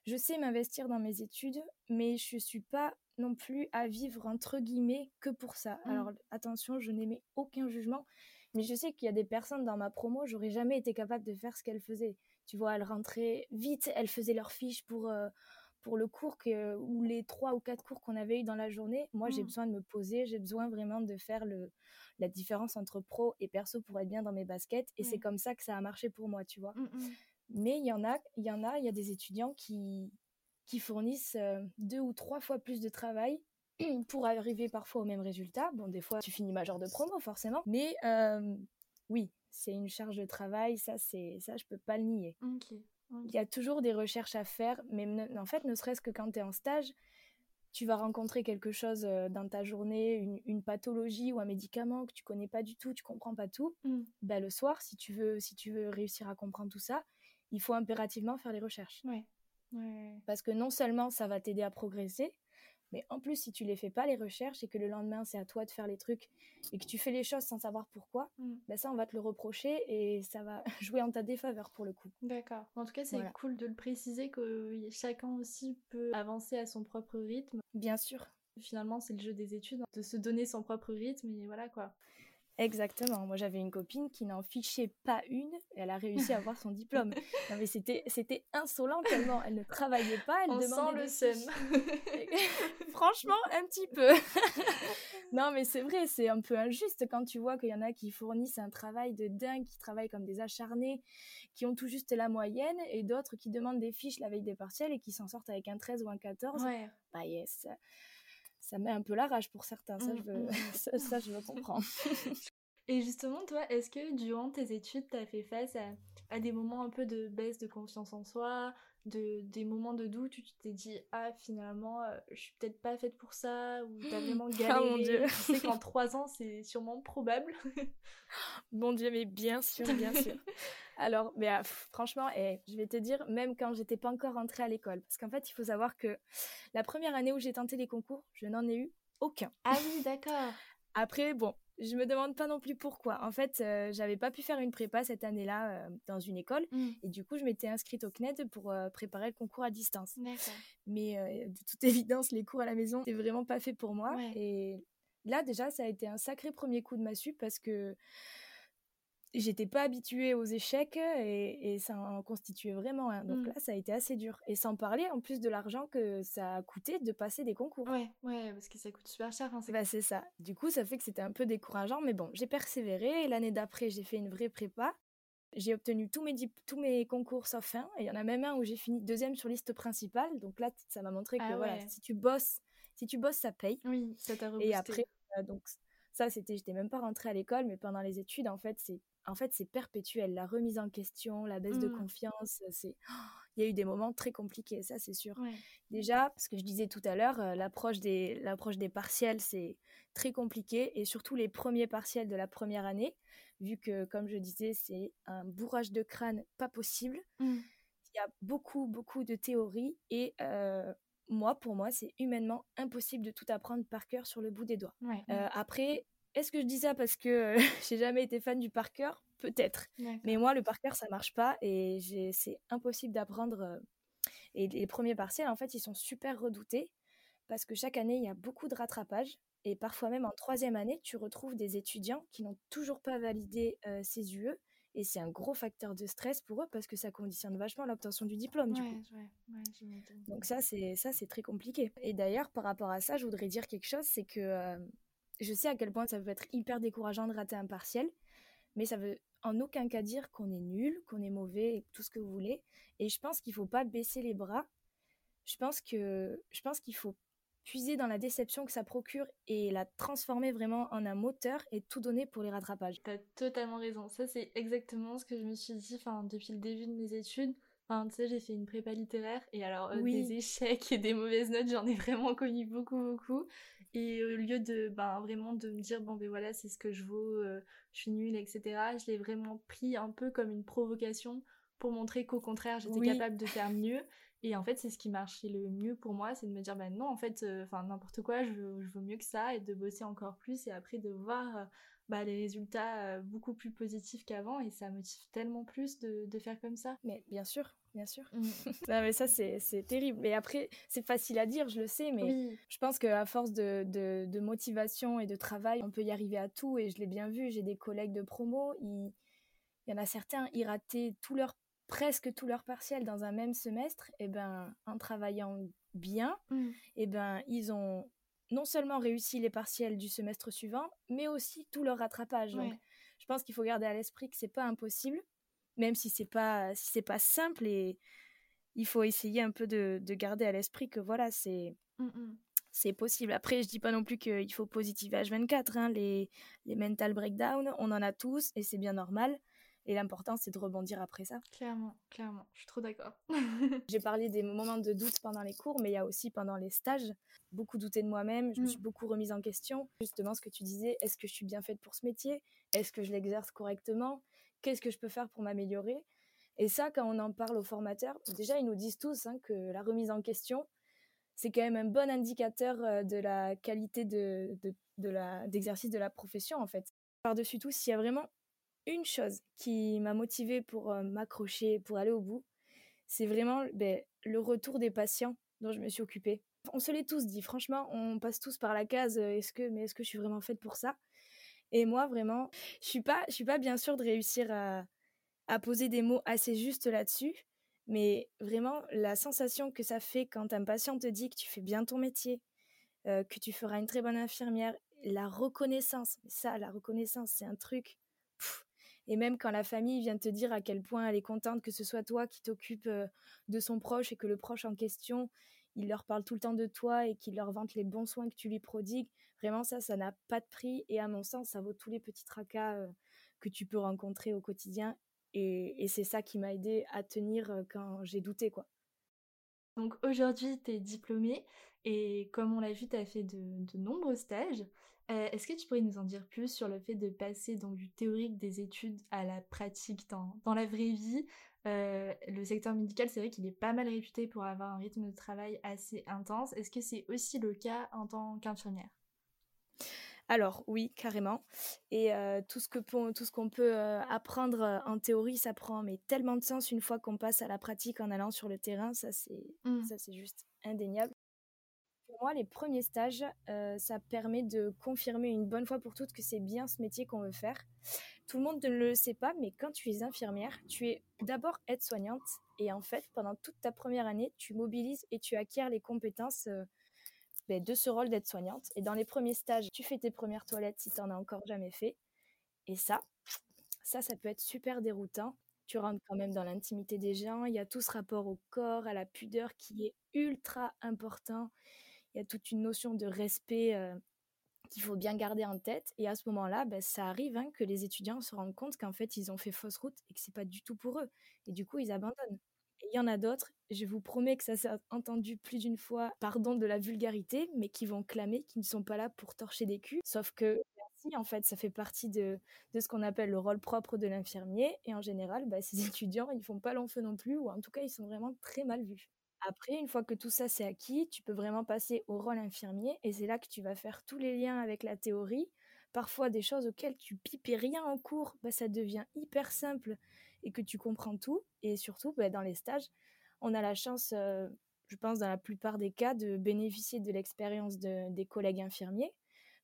je sais m'investir dans mes études, mais je suis pas non plus à vivre entre guillemets que pour ça. Mmh. Alors attention, je n'aimais aucun jugement, mais je sais qu'il y a des personnes dans ma promo, j'aurais jamais été capable de faire ce qu'elles faisaient. Tu vois, elles rentraient vite, elles faisaient leurs fiches pour, euh, pour le cours que, ou les trois ou quatre cours qu'on avait eu dans la journée. Moi, j'ai mmh. besoin de me poser, j'ai besoin vraiment de faire le, la différence entre pro et perso pour être bien dans mes baskets. Et c'est comme ça que ça a marché pour moi, tu vois. Mmh, mmh. Mais il y en a, il y en a, il y a des étudiants qui, qui fournissent euh, deux ou trois fois plus de travail pour arriver parfois au même résultat. Bon, des fois, tu finis major de promo, forcément. Mais euh, oui, c'est une charge de travail, ça, c'est ça je peux pas le nier. Il y a toujours des recherches à faire, mais en fait, ne serait-ce que quand tu es en stage, tu vas rencontrer quelque chose euh, dans ta journée, une, pathologie ou un médicament que tu connais pas du tout, tu comprends pas tout. Mm. Ben, le soir, si tu veux, si tu veux réussir à comprendre tout ça, il faut impérativement faire les recherches. Parce que non seulement ça va t'aider à progresser, mais en plus, si tu les fais pas, les recherches, et que le lendemain, c'est à toi de faire les trucs, et que tu fais les choses sans savoir pourquoi, ben ça, on va te le reprocher, et ça va jouer en ta défaveur pour le coup. D'accord. En tout cas, c'est cool de le préciser que chacun aussi peut avancer à son propre rythme. Bien sûr. Finalement, c'est le jeu des études, de se donner son propre rythme, et voilà quoi. Exactement. Moi, j'avais une copine qui n'en fichait pas une et elle a réussi à avoir son diplôme. Non, mais c'était, c'était insolent tellement elle ne travaillait pas. Elle On demandait sent le seum. Franchement, un petit peu. non, mais c'est vrai, c'est un peu injuste quand tu vois qu'il y en a qui fournissent un travail de dingue, qui travaillent comme des acharnés, qui ont tout juste la moyenne et d'autres qui demandent des fiches la veille des partiels et qui s'en sortent avec un 13 ou un 14. Ouais. Bah yes ça met un peu la rage pour certains, ça, je, veux, mmh, mmh. ça, je le comprends. Et justement, toi, est-ce que durant tes études, tu as fait face à à des moments un peu de baisse de confiance en soi, de, des moments de doute où tu t'es dit ah finalement euh, je suis peut-être pas faite pour ça ou t'as vraiment Oh mon galéré. Dieu. tu sais qu'en trois ans c'est sûrement probable. Mon Dieu, mais bien sûr, bien sûr. Alors, mais ah, pff, franchement, eh, je vais te dire, même quand j'étais pas encore rentrée à l'école, parce qu'en fait, il faut savoir que la première année où j'ai tenté les concours, je n'en ai eu aucun. ah oui d'accord. Après, bon, je me demande pas non plus pourquoi. En fait, euh, j'avais pas pu faire une prépa cette année-là euh, dans une école, Mm. et du coup, je m'étais inscrite au CNED pour euh, préparer le concours à distance. Mais de toute évidence, les cours à la maison, c'est vraiment pas fait pour moi. Ouais. Et là, déjà, ça a été un sacré premier coup de massue parce que j'étais pas habituée aux échecs et, et ça en constituait vraiment un. Donc Mm. là, ça a été assez dur. Et sans parler en plus de l'argent que ça a coûté de passer des concours. Ouais ouais parce que ça coûte super cher. Enfin, c'est- Bah, ça. Du coup, ça fait que c'était un peu décourageant, mais bon, j'ai persévéré. Et l'année d'après, j'ai fait une vraie prépa. J'ai obtenu tous mes, tous mes concours sauf un. Et il y en a même un où j'ai fini deuxième sur liste principale. Donc là, ça m'a montré que Ah voilà, si tu bosses, si tu bosses, ça paye. Oui ça t'a Et après, euh, donc ça, c'était, j'étais même pas rentrée à l'école, mais pendant les études, en fait, c'est, en fait, c'est perpétuel. La remise en question, la baisse de Mm. confiance, c'est, il y a eu des moments très compliqués, ça, c'est sûr. Ouais. Déjà, ce que je disais tout à l'heure, euh, l'approche des, l'approche des partiels, c'est très compliqué, et surtout les premiers partiels de la première année, vu que, comme je disais, c'est un bourrage de crâne pas possible. Mm. Il y a beaucoup, beaucoup de théories, et euh, moi, pour moi, c'est humainement impossible de tout apprendre par cœur sur le bout des doigts. Ouais. Euh, après, est-ce que je dis ça parce que euh, j'ai jamais été fan du par cœur Peut-être. Mais moi, le par cœur, ça marche pas et c'est impossible d'apprendre. euh, Et les premiers partiels, en fait, ils sont super redoutés parce que chaque année, il y a beaucoup de rattrapage. Et parfois même en troisième année, tu retrouves des étudiants qui n'ont toujours pas validé euh, ces UE. Et c'est un gros facteur de stress pour eux parce que ça conditionne vachement l'obtention du diplôme. Du Ouais, coup. ouais, ouais, j'imagine. Donc ça, c'est ça, c'est très compliqué. Et d'ailleurs, par rapport à ça, je voudrais dire quelque chose, c'est que euh, je sais à quel point ça peut être hyper décourageant de rater un partiel, mais ça veut en aucun cas dire qu'on est nul, qu'on est mauvais, tout ce que vous voulez. Et je pense qu'il faut pas baisser les bras. Je pense que je pense qu'il faut puiser dans la déception que ça procure et la transformer vraiment en un moteur et tout donner pour les rattrapages. T'as totalement raison. Ça, c'est exactement ce que je me suis dit enfin, depuis le début de mes études. Enfin, tu sais, j'ai fait une prépa littéraire et alors euh, Oui. des échecs et des mauvaises notes, j'en ai vraiment connu beaucoup, beaucoup. Et au lieu de ben, vraiment de me dire, bon, ben voilà, c'est ce que je vaux, euh, je suis nulle, etc., je l'ai vraiment pris un peu comme une provocation pour montrer qu'au contraire, j'étais Oui. capable de faire mieux. Et en fait, c'est ce qui marchait le mieux pour moi, c'est de me dire, ben non, en fait, euh, enfin n'importe quoi, je, veux- je vaux mieux que ça et de bosser encore plus et après de voir euh, bah, les résultats beaucoup plus positifs qu'avant et ça motive tellement plus de, de faire comme ça. Mais bien sûr, bien sûr. Mm. Non, mais ça, c'est terrible. Mais après, c'est facile à dire, je le sais, mais Oui, Je pense qu'à force de, de, de motivation et de travail, on peut y arriver à tout. Et je l'ai bien vu, j'ai des collègues de promo, il y en a certains, ils rataient tout leur, presque tout leur partiel dans un même semestre. Et ben, en travaillant bien, Mm. et ben, ils ont non seulement réussi les partiels du semestre suivant, mais aussi tout leur rattrapage. Donc, je pense qu'il faut garder à l'esprit que c'est pas impossible, même si c'est pas, si c'est pas simple. Et il faut essayer un peu de, de garder à l'esprit que voilà, c'est Mm, mm. c'est possible. Après, je dis pas non plus qu'il faut positiver H24. Hein. Les, les mental breakdowns, on en a tous et c'est bien normal. Et l'important, c'est de rebondir après ça. Clairement, clairement, je suis trop d'accord. J'ai parlé des moments de doute pendant les cours, mais il y a aussi pendant les stages, beaucoup douté de moi-même. Je me suis beaucoup remise en question. Justement, ce que tu disais, est-ce que je suis bien faite pour ce métier? Est-ce que je l'exerce correctement? Qu'est-ce que je peux faire pour m'améliorer Et ça, quand on en parle aux formateurs, déjà, ils nous disent tous hein, que la remise en question, c'est quand même un bon indicateur euh, de la qualité de, de, de d'exercice de la profession, en fait. Par-dessus tout, s'il y a vraiment une chose qui m'a motivée pour euh, m'accrocher, pour aller au bout, c'est vraiment ben, le retour des patients dont je me suis occupée. On se l'est tous dit, franchement, on passe tous par la case euh, est-ce que, mais est-ce que je suis vraiment faite pour ça? Et moi, vraiment, je suis pas, je suis pas bien sûre de réussir à, poser des mots assez justes là-dessus, mais vraiment, la sensation que ça fait quand un patient te dit que tu fais bien ton métier, que tu feras une très bonne infirmière, la reconnaissance, ça, la reconnaissance, c'est un truc. Et même quand la famille vient te dire à quel point elle est contente que ce soit toi qui t'occupe de son proche et que le proche en question, il leur parle tout le temps de toi et qu'il leur vante les bons soins que tu lui prodigues, vraiment ça, ça n'a pas de prix. Et à mon sens, ça vaut tous les petits tracas que tu peux rencontrer au quotidien. Et, c'est ça qui m'a aidé à tenir quand j'ai douté, quoi. Donc aujourd'hui, tu es diplômée et comme on l'a vu, tu as fait de, nombreux stages. Est-ce que tu pourrais nous en dire plus sur le fait de passer donc, du théorique des études à la pratique dans, dans la vraie vie? Le secteur médical, c'est vrai qu'il est pas mal réputé pour avoir un rythme de travail assez intense. Est-ce que c'est aussi le cas en tant qu'infirmière? Alors oui, carrément. Et tout ce que tout ce qu'on peut apprendre en théorie, ça prend mais tellement de sens une fois qu'on passe à la pratique en allant sur le terrain. Ça c'est mmh. ça c'est juste indéniable. Pour moi, les premiers stages, ça permet de confirmer une bonne fois pour toutes que c'est bien ce métier qu'on veut faire. Tout le monde ne le sait pas, mais quand tu es infirmière, tu es d'abord aide-soignante et en fait, pendant toute ta première année, tu mobilises et tu acquiers les compétences de ce rôle d'aide-soignante. Et dans les premiers stages, tu fais tes premières toilettes si tu n'en as encore jamais fait. Et ça, ça, ça peut être super déroutant. Tu rentres quand même dans l'intimité des gens. Il y a tout ce rapport au corps, à la pudeur qui est ultra important. Il y a toute une notion de respect euh, qu'il faut bien garder en tête. Et à ce moment-là, ben, ça arrive hein, que les étudiants se rendent compte qu'en fait, ils ont fait fausse route et que c'est pas du tout pour eux. Et du coup, ils abandonnent il y en a d'autres, je vous promets que ça s'est entendu plus d'une fois, pardon de la vulgarité, mais qui vont clamer qu'ils ne sont pas là pour torcher des culs. Sauf que, si, en fait, ça fait partie de, ce qu'on appelle le rôle propre de l'infirmier. Et en général, bah, ces étudiants, ils font pas long feu non plus, ou en tout cas, ils sont vraiment très mal vus. Après, une fois que tout ça c'est acquis, tu peux vraiment passer au rôle infirmier et c'est là que tu vas faire tous les liens avec la théorie. Parfois, des choses auxquelles tu pipais rien en cours, bah, ça devient hyper simple et que tu comprends tout. Et surtout, bah, dans les stages, on a la chance, euh, je pense, dans la plupart des cas, de bénéficier de l'expérience des collègues infirmiers,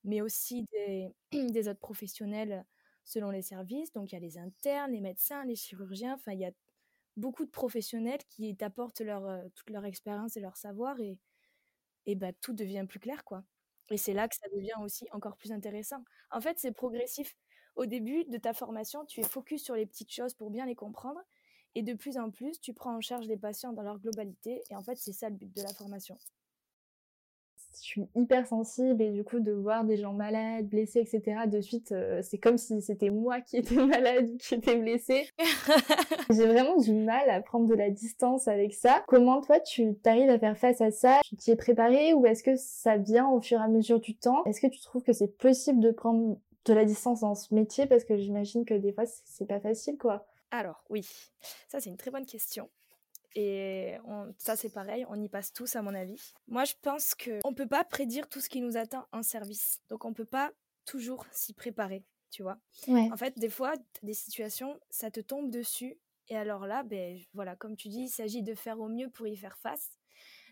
mais aussi des, autres professionnels selon les services. Donc, il y a les internes, les médecins, les chirurgiens, enfin, il y a beaucoup de professionnels qui t'apportent leur, euh, toute leur expérience et leur savoir et, et bah, tout devient plus clair, quoi. Et c'est là que ça devient aussi encore plus intéressant. En fait, c'est progressif au début de ta formation, tu es focus sur les petites choses pour bien les comprendre. Et de plus en plus, tu prends en charge les patients dans leur globalité. Et en fait, c'est ça le but de la formation. Je suis hyper sensible et du coup, de voir des gens malades, blessés, etc., de suite, euh, c'est comme si c'était moi qui étais malade qui étais blessée. J'ai vraiment du mal à prendre de la distance avec ça. Comment toi, tu t'arrives à faire face à ça? Tu t'y es préparé ou est-ce que ça vient au fur et à mesure du temps? Est-ce que tu trouves que c'est possible de prendre de la distance dans ce métier parce que j'imagine que des fois c'est pas facile quoi. Alors oui, ça c'est une très bonne question. Et ça c'est pareil, on y passe tous à mon avis. Moi je pense que on peut pas prédire tout ce qui nous attend en service. Donc on peut pas toujours s'y préparer, tu vois. En fait, des fois, des situations, ça te tombe dessus. Et alors là, ben voilà, comme tu dis, il s'agit de faire au mieux pour y faire face.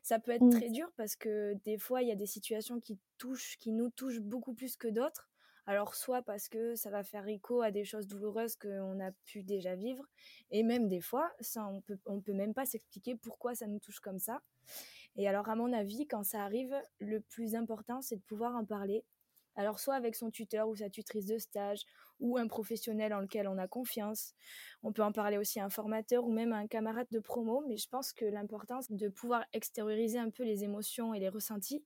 Ça peut être mmh. très dur parce que des fois, il y a des situations qui touchent, qui nous touchent beaucoup plus que d'autres. Alors soit parce que ça va faire écho à des choses douloureuses qu'on a pu déjà vivre, et même des fois, ça, on peut, on peut même pas s'expliquer pourquoi ça nous touche comme ça. Et alors à mon avis, quand ça arrive, le plus important, c'est de pouvoir en parler. Alors soit avec son tuteur ou sa tutrice de stage, ou un professionnel en lequel on a confiance. On peut en parler aussi à un formateur ou même à un camarade de promo, mais je pense que l'important, c'est de pouvoir extérioriser un peu les émotions et les ressentis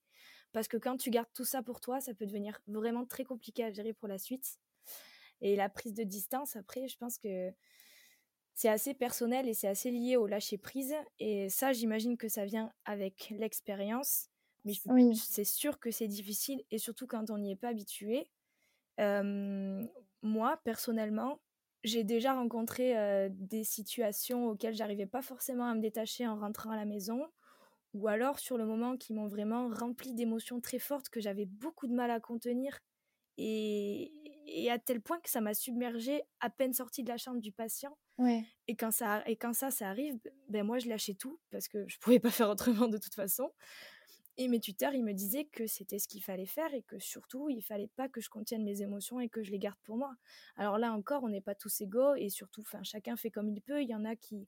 parce que quand tu gardes tout ça pour toi, ça peut devenir vraiment très compliqué à gérer pour la suite. Et la prise de distance, après, je pense que c'est assez personnel et c'est assez lié au lâcher prise. Et ça, j'imagine que ça vient avec l'expérience. Mais c'est sûr que c'est difficile et surtout quand on n'y est pas habitué. moi, personnellement, j'ai déjà rencontré des situations auxquelles j'arrivais pas forcément à me détacher en rentrant à la maison ou alors sur le moment qui m'ont vraiment rempli d'émotions très fortes que j'avais beaucoup de mal à contenir et, à tel point que ça m'a submergée à peine sortie de la chambre du patient. Et quand ça et quand ça ça arrive, ben moi je lâchais tout parce que je pouvais pas faire autrement de toute façon. Et mes tuteurs, ils me disaient que c'était ce qu'il fallait faire et que surtout, il fallait pas que je contienne mes émotions et que je les garde pour moi. Alors là encore, on n'est pas tous égaux et surtout, enfin, chacun fait comme il peut. Il y en a qui,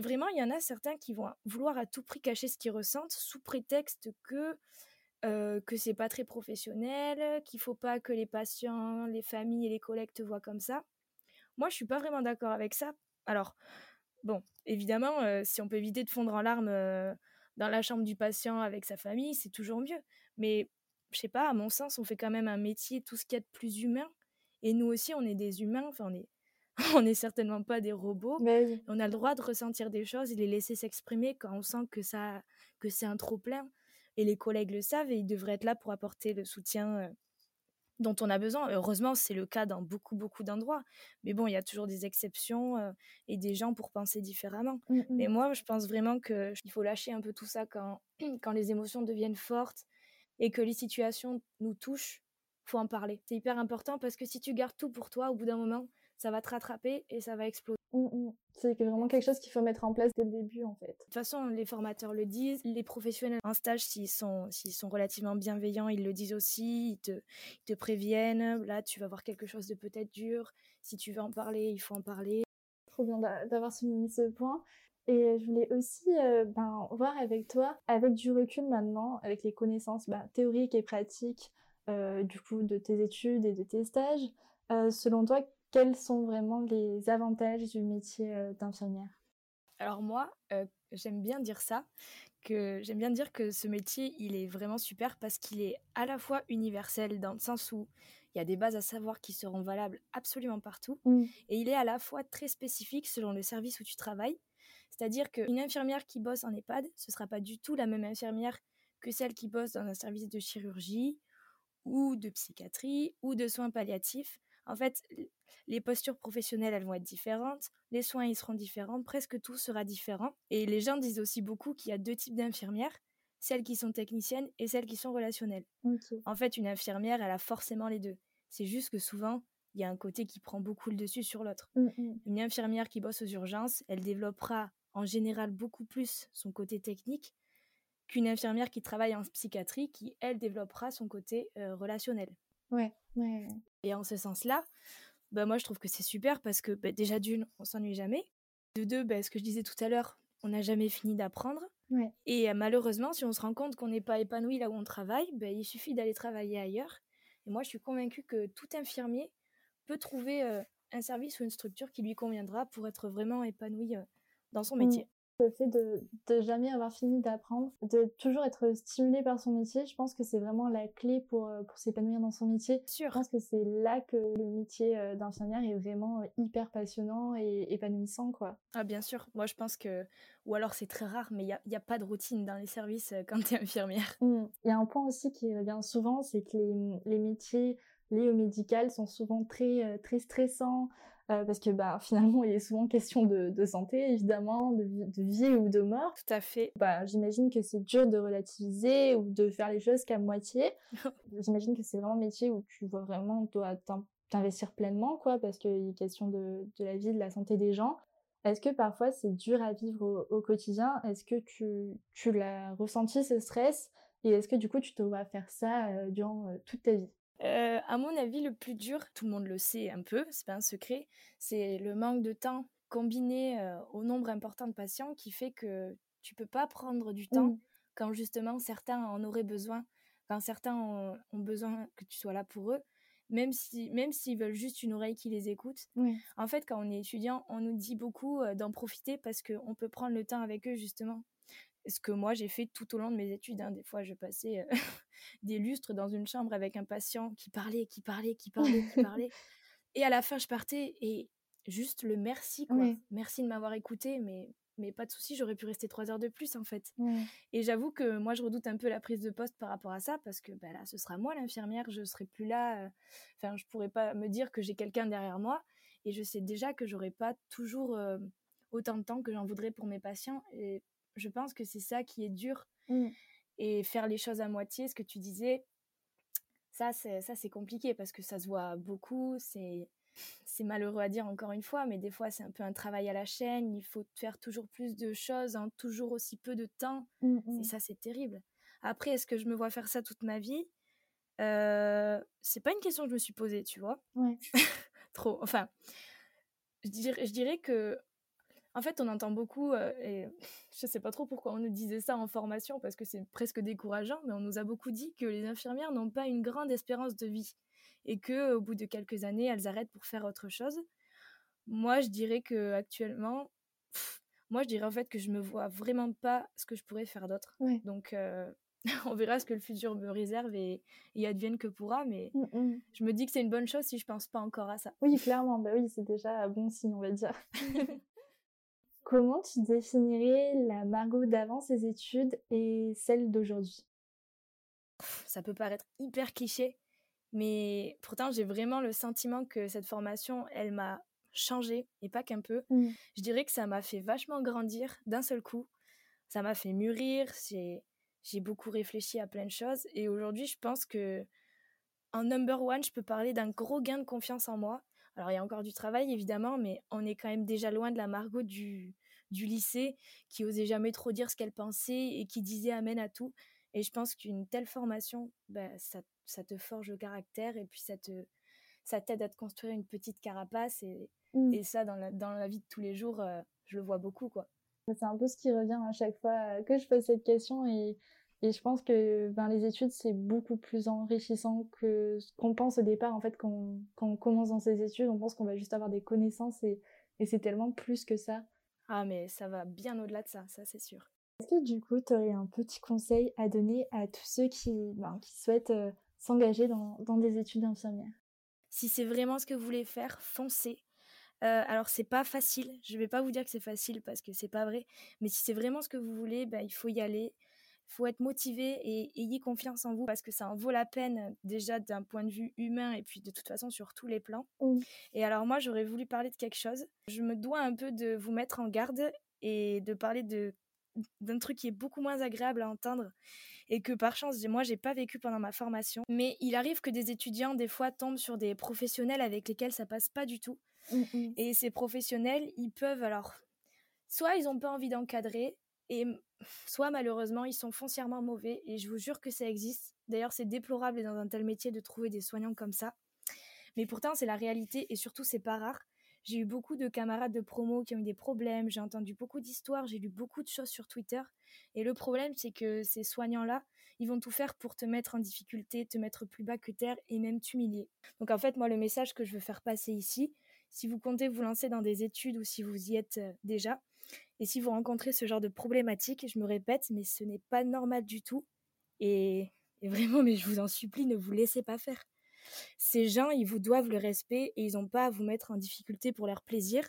vraiment, il y en a certains qui vont vouloir à tout prix cacher ce qu'ils ressentent sous prétexte que euh, que c'est pas très professionnel, qu'il faut pas que les patients, les familles et les collègues te voient comme ça. Moi, je suis pas vraiment d'accord avec ça. Alors, bon, évidemment, si on peut éviter de fondre en larmes dans la chambre du patient avec sa famille, c'est toujours mieux. Mais je sais pas, à mon sens, on fait quand même un métier, tout ce qu'il y a de plus humain. Et nous aussi, on est des humains. Enfin, on est on n'est certainement pas des robots. Bah oui. On a le droit de ressentir des choses et les laisser s'exprimer quand on sent que ça que c'est un trop plein. Et les collègues le savent et ils devraient être là pour apporter le soutien euh, dont on a besoin. Heureusement, c'est le cas dans beaucoup, beaucoup d'endroits. Mais bon, il y a toujours des exceptions euh, et des gens pour penser différemment. Mmh, Mais mmh. moi, je pense vraiment qu'il faut lâcher un peu tout ça quand, quand les émotions deviennent fortes et que les situations nous touchent. faut en parler. C'est hyper important parce que si tu gardes tout pour toi, au bout d'un moment, ça va te rattraper et ça va exploser. Mmh, mmh. C'est vraiment quelque chose qu'il faut mettre en place dès le début en fait. De toute façon, les formateurs le disent, les professionnels en stage, s'ils sont, s'ils sont relativement bienveillants, ils le disent aussi, ils te, ils te préviennent, là tu vas voir quelque chose de peut-être dur, si tu veux en parler, il faut en parler. Trop bien d'a- d'avoir souligné ce point. Et je voulais aussi euh, ben, voir avec toi, avec du recul maintenant, avec les connaissances ben, théoriques et pratiques euh, du coup de tes études et de tes stages, euh, selon toi, quels sont vraiment les avantages du métier euh, d'infirmière? Alors moi, euh, j'aime bien dire ça, que j'aime bien dire que ce métier, il est vraiment super parce qu'il est à la fois universel dans le sens où il y a des bases à savoir qui seront valables absolument partout, Mm. et il est à la fois très spécifique selon le service où tu travailles. C'est-à-dire qu'une infirmière qui bosse en EHPAD, ce sera pas du tout la même infirmière que celle qui bosse dans un service de chirurgie ou de psychiatrie ou de soins palliatifs. En fait, les postures professionnelles, elles vont être différentes, les soins, ils seront différents, presque tout sera différent. Et les gens disent aussi beaucoup qu'il y a deux types d'infirmières, celles qui sont techniciennes et celles qui sont relationnelles. En fait, une infirmière, elle a forcément les deux. C'est juste que souvent, il y a un côté qui prend beaucoup le dessus sur l'autre. Mm, mm. Une infirmière qui bosse aux urgences, elle développera en général beaucoup plus son côté technique qu'une infirmière qui travaille en psychiatrie, qui, elle, développera son côté euh, relationnel. Ouais, ouais. Et en ce sens-là, bah, moi, je trouve que c'est super parce que bah, déjà, d'une, on s'ennuie jamais. De deux, bah, ce que je disais tout à l'heure, on n'a jamais fini d'apprendre. Ouais. Et euh, malheureusement, si on se rend compte qu'on n'est pas épanoui là où on travaille, bah, il suffit d'aller travailler ailleurs. Et moi, je suis convaincue que tout infirmier peut trouver euh, un service ou une structure qui lui conviendra pour être vraiment épanoui euh, dans son Mm. métier. Le fait de, de jamais avoir fini d'apprendre, de toujours être stimulé par son métier, je pense que c'est vraiment la clé pour, euh, pour s'épanouir dans son métier. Sûr. Je pense que c'est là que le métier euh, d'infirmière est vraiment euh, hyper passionnant et épanouissant, quoi. Ah, bien sûr. Moi, je pense que. Ou alors, c'est très rare, mais il n'y a, y a pas de routine dans les services quand tu es infirmière. Mm. Il y a un point aussi qui revient souvent, c'est que les, les métiers liés au médical sont souvent très, très stressants, euh, parce que bah, finalement, il est souvent question de, de santé, évidemment, de, vie- de vie ou de mort. Tout à fait. Bah, j'imagine que c'est dur de relativiser ou de faire les choses qu'à moitié. j'imagine que c'est vraiment un métier où tu vois vraiment, dois t'investir pleinement, quoi, parce qu'il est question de, de la vie, de la santé des gens. Est-ce que parfois c'est dur à vivre au, au quotidien? Est-ce que tu, tu l'as ressenti ce stress? Et est-ce que du coup tu te vois faire ça euh, durant euh, toute ta vie? Euh, à mon avis, le plus dur, tout le monde le sait un peu, c'est pas un secret, c'est le manque de temps combiné euh, au nombre important de patients qui fait que tu peux pas prendre du temps quand justement certains en auraient besoin, quand certains ont, ont besoin que tu sois là pour eux, même si même s'ils veulent juste une oreille qui les écoute. En fait, quand on est étudiant, on nous dit beaucoup euh, d'en profiter parce qu'on peut prendre le temps avec eux justement. Ce que moi j'ai fait tout au long de mes études. hein. Des fois, je passais euh, des lustres dans une chambre avec un patient qui parlait, qui parlait, qui parlait, qui parlait. Et à la fin, je partais et juste le merci, quoi. Merci de m'avoir écouté, mais, mais pas de souci, j'aurais pu rester trois heures de plus, en fait. Et j'avoue que moi, je redoute un peu la prise de poste par rapport à ça, parce que bah, là, ce sera moi l'infirmière, je serai plus là. euh, Enfin, je pourrais pas me dire que j'ai quelqu'un derrière moi, et je sais déjà que j'aurai pas toujours euh, autant de temps que j'en voudrais pour mes patients. Et je pense que c'est ça qui est dur. Mm. Et faire les choses à moitié, ce que tu disais, ça, c'est ça, c'est compliqué parce que ça se voit beaucoup. C'est c'est malheureux à dire encore une fois, mais des fois, c'est un peu un travail à la chaîne. Il faut faire toujours plus de choses en toujours aussi peu de temps. Mm. Et ça, c'est terrible. Après, est-ce que je me vois faire ça toute ma vie? Euh, C'est pas une question que je me suis posée, tu vois. Ouais. Trop. Enfin, je dirais, je dirais que, en fait, on entend beaucoup, euh, et je sais pas trop pourquoi on nous disait ça en formation, parce que c'est presque décourageant, mais on nous a beaucoup dit que les infirmières n'ont pas une grande espérance de vie et que au bout de quelques années, elles arrêtent pour faire autre chose. Moi, je dirais que actuellement, pff, moi, je dirais en fait que je me vois vraiment pas ce que je pourrais faire d'autre. Ouais. Donc, euh, on verra ce que le futur me réserve et, y advienne que pourra, mais mmh, mmh. je me dis que c'est une bonne chose si je pense pas encore à ça. Oui, clairement, bah oui, c'est déjà un bon signe, on va dire. Comment tu définirais la Margot d'avant ses études et celle d'aujourd'hui? Ça peut paraître hyper cliché, mais pourtant j'ai vraiment le sentiment que cette formation, elle m'a changé et pas qu'un peu. Mmh. Je dirais que ça m'a fait vachement grandir d'un seul coup. Ça m'a fait mûrir, j'ai beaucoup réfléchi à plein de choses et aujourd'hui, je pense que en number one, je peux parler d'un gros gain de confiance en moi. Alors, il y a encore du travail, évidemment, mais on est quand même déjà loin de la Margot du, du lycée qui osait jamais trop dire ce qu'elle pensait et qui disait amen à tout. Et je pense qu'une telle formation, bah, ça, ça, te forge le caractère et puis ça te ça t'aide à te construire une petite carapace et, mmh. et ça dans la, dans la vie de tous les jours, euh, je le vois beaucoup quoi. C'est un peu ce qui revient à chaque fois euh, que je pose cette question et, et je pense que ben, les études, c'est beaucoup plus enrichissant que ce qu'on pense au départ. En fait, quand, quand on commence dans ces études, on pense qu'on va juste avoir des connaissances et, et c'est tellement plus que ça. Ah, mais ça va bien au-delà de ça, ça c'est sûr. Est-ce que du coup, tu aurais un petit conseil à donner à tous ceux qui, ben, qui souhaitent euh, s'engager dans, dans, des études d'infirmière Si c'est vraiment ce que vous voulez faire, foncez. Euh, alors c'est pas facile, je vais pas vous dire que c'est facile parce que c'est pas vrai, mais si c'est vraiment ce que vous voulez, ben, il faut y aller faut être motivé et ayez confiance en vous parce que ça en vaut la peine déjà d'un point de vue humain et puis de toute façon sur tous les plans. Mmh. Et alors moi j'aurais voulu parler de quelque chose. Je me dois un peu de vous mettre en garde et de parler de d'un truc qui est beaucoup moins agréable à entendre et que par chance moi j'ai pas vécu pendant ma formation mais il arrive que des étudiants des fois tombent sur des professionnels avec lesquels ça passe pas du tout mmh, mmh. et ces professionnels ils peuvent alors soit ils ont pas envie d'encadrer et soit malheureusement, ils sont foncièrement mauvais et je vous jure que ça existe. D'ailleurs, c'est déplorable dans un tel métier de trouver des soignants comme ça. Mais pourtant, c'est la réalité et surtout, c'est pas rare. J'ai eu beaucoup de camarades de promo qui ont eu des problèmes, j'ai entendu beaucoup d'histoires, j'ai lu beaucoup de choses sur Twitter. Et le problème, c'est que ces soignants-là, ils vont tout faire pour te mettre en difficulté, te mettre plus bas que terre et même t'humilier. Donc en fait, moi, le message que je veux faire passer ici, si vous comptez vous lancer dans des études ou si vous y êtes euh, déjà, et si vous rencontrez ce genre de problématique, je me répète, mais ce n'est pas normal du tout. Et, vraiment, mais je vous en supplie, ne vous laissez pas faire. Ces gens, ils vous doivent le respect et ils n'ont pas à vous mettre en difficulté pour leur plaisir.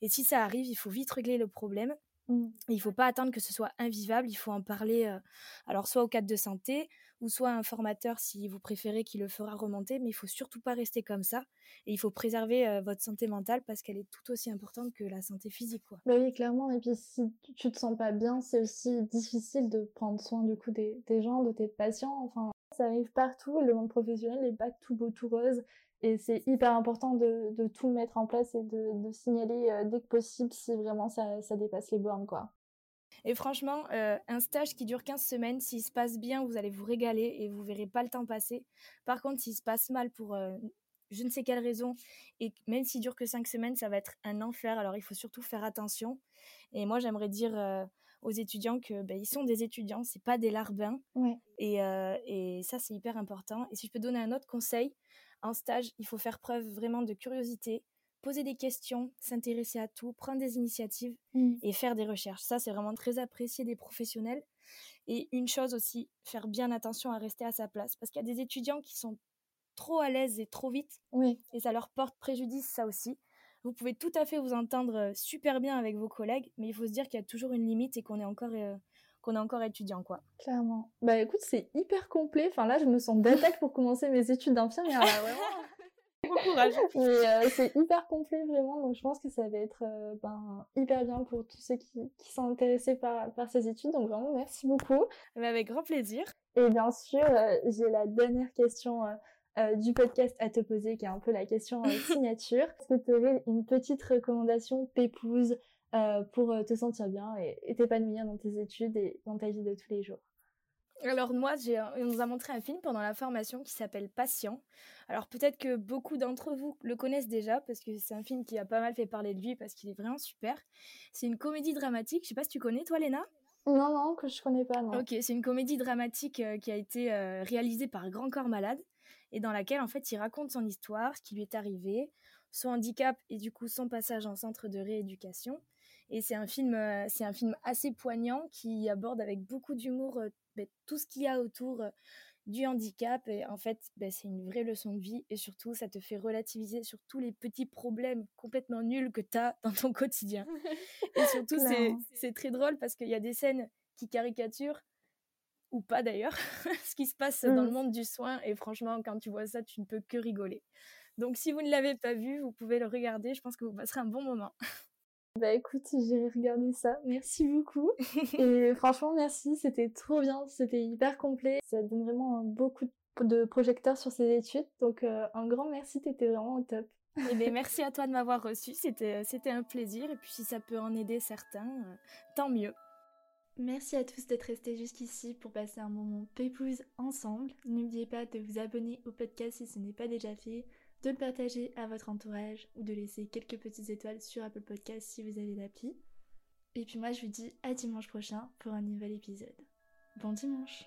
Et si ça arrive, il faut vite régler le problème. Mmh. Il ne faut pas attendre que ce soit invivable, il faut en parler euh, alors soit au cadre de santé ou soit un formateur si vous préférez qui le fera remonter, mais il faut surtout pas rester comme ça et il faut préserver votre santé mentale parce qu'elle est tout aussi importante que la santé physique. Bah oui, clairement et puis si tu te sens pas bien, c'est aussi difficile de prendre soin du coup des, gens, de tes patients, enfin ça arrive partout, le monde professionnel n'est pas tout beau tout rose et c'est hyper important de, tout mettre en place et de, signaler dès que possible si vraiment ça, ça, dépasse les bornes, quoi. Et franchement, euh, un stage qui dure 15 semaines, s'il se passe bien, vous allez vous régaler et vous verrez pas le temps passer. Par contre, s'il se passe mal pour euh, je ne sais quelle raison, et même s'il dure que 5 semaines, ça va être un enfer. Alors il faut surtout faire attention. Et moi, j'aimerais dire aux étudiants que ben, ils sont des étudiants, c'est pas des larbins. Ouais. Et, et ça, c'est hyper important. Et si je peux donner un autre conseil, en stage, il faut faire preuve vraiment de curiosité, poser des questions, s'intéresser à tout, prendre des initiatives mmh. et faire des recherches. Ça, c'est vraiment très apprécié des professionnels. Et une chose aussi, faire bien attention à rester à sa place. Parce qu'il y a des étudiants qui sont trop à l'aise et trop vite. Oui. Et ça leur porte préjudice, ça aussi. Vous pouvez tout à fait vous entendre euh, super bien avec vos collègues, mais il faut se dire qu'il y a toujours une limite et qu'on est encore euh, qu'on est encore étudiant, quoi. Clairement. Bah écoute, c'est hyper complet. Enfin là, je me sens d'attaque pour commencer mes études d'infirmière. Là, vraiment. Bon courage. Mais euh, c'est hyper complet vraiment, donc je pense que ça va être euh, ben, hyper bien pour tous ceux qui, qui sont intéressés par, par ces études. Donc vraiment, merci beaucoup. Mais avec grand plaisir. Et bien sûr, euh, j'ai la dernière question. du podcast à te poser, qui est un peu la question signature. Est-ce que tu aurais une petite recommandation pépouse euh, pour te sentir bien et t'épanouir dans tes études et dans ta vie de tous les jours? Alors moi, on nous a montré un film pendant la formation qui s'appelle Patient. Alors peut-être que beaucoup d'entre vous le connaissent déjà parce que c'est un film qui a pas mal fait parler de lui parce qu'il est vraiment super. C'est une comédie dramatique. Je sais pas si tu connais toi, Léna? Non, non, que je connais pas. Non. Ok, c'est une comédie dramatique euh, qui a été réalisée par Grand Corps Malade et dans laquelle en fait il raconte son histoire, ce qui lui est arrivé, son handicap et du coup son passage en centre de rééducation Et c'est un film, c'est un film assez poignant qui aborde avec beaucoup d'humour ben, tout ce qu'il y a autour du handicap. Et en fait, ben, c'est une vraie leçon de vie. Et surtout, ça te fait relativiser sur tous les petits problèmes complètement nuls que tu as dans ton quotidien. et surtout, c'est très drôle parce qu'il y a des scènes qui caricaturent, ou pas d'ailleurs, ce qui se passe dans le mmh. monde du soin. Et franchement, quand tu vois ça, tu ne peux que rigoler. Donc, si vous ne l'avez pas vu, vous pouvez le regarder. Je pense que vous passerez un bon moment. Bah écoute, j'irai regarder ça. Merci beaucoup. Et franchement, merci. C'était trop bien. C'était hyper complet. Ça donne vraiment beaucoup de projecteurs sur ces études. Donc, euh, un grand merci. T'étais vraiment au top. Et eh ben, merci à toi de m'avoir reçu. C'était, c'était un plaisir. Et puis, si ça peut en aider certains, euh, tant mieux. Merci à tous d'être restés jusqu'ici pour passer un moment pépouze ensemble. N'oubliez pas de vous abonner au podcast si ce n'est pas déjà fait de le partager à votre entourage ou de laisser quelques petites étoiles sur Apple Podcast si vous avez l'appli. Et puis moi je vous dis à dimanche prochain pour un nouvel épisode. Bon dimanche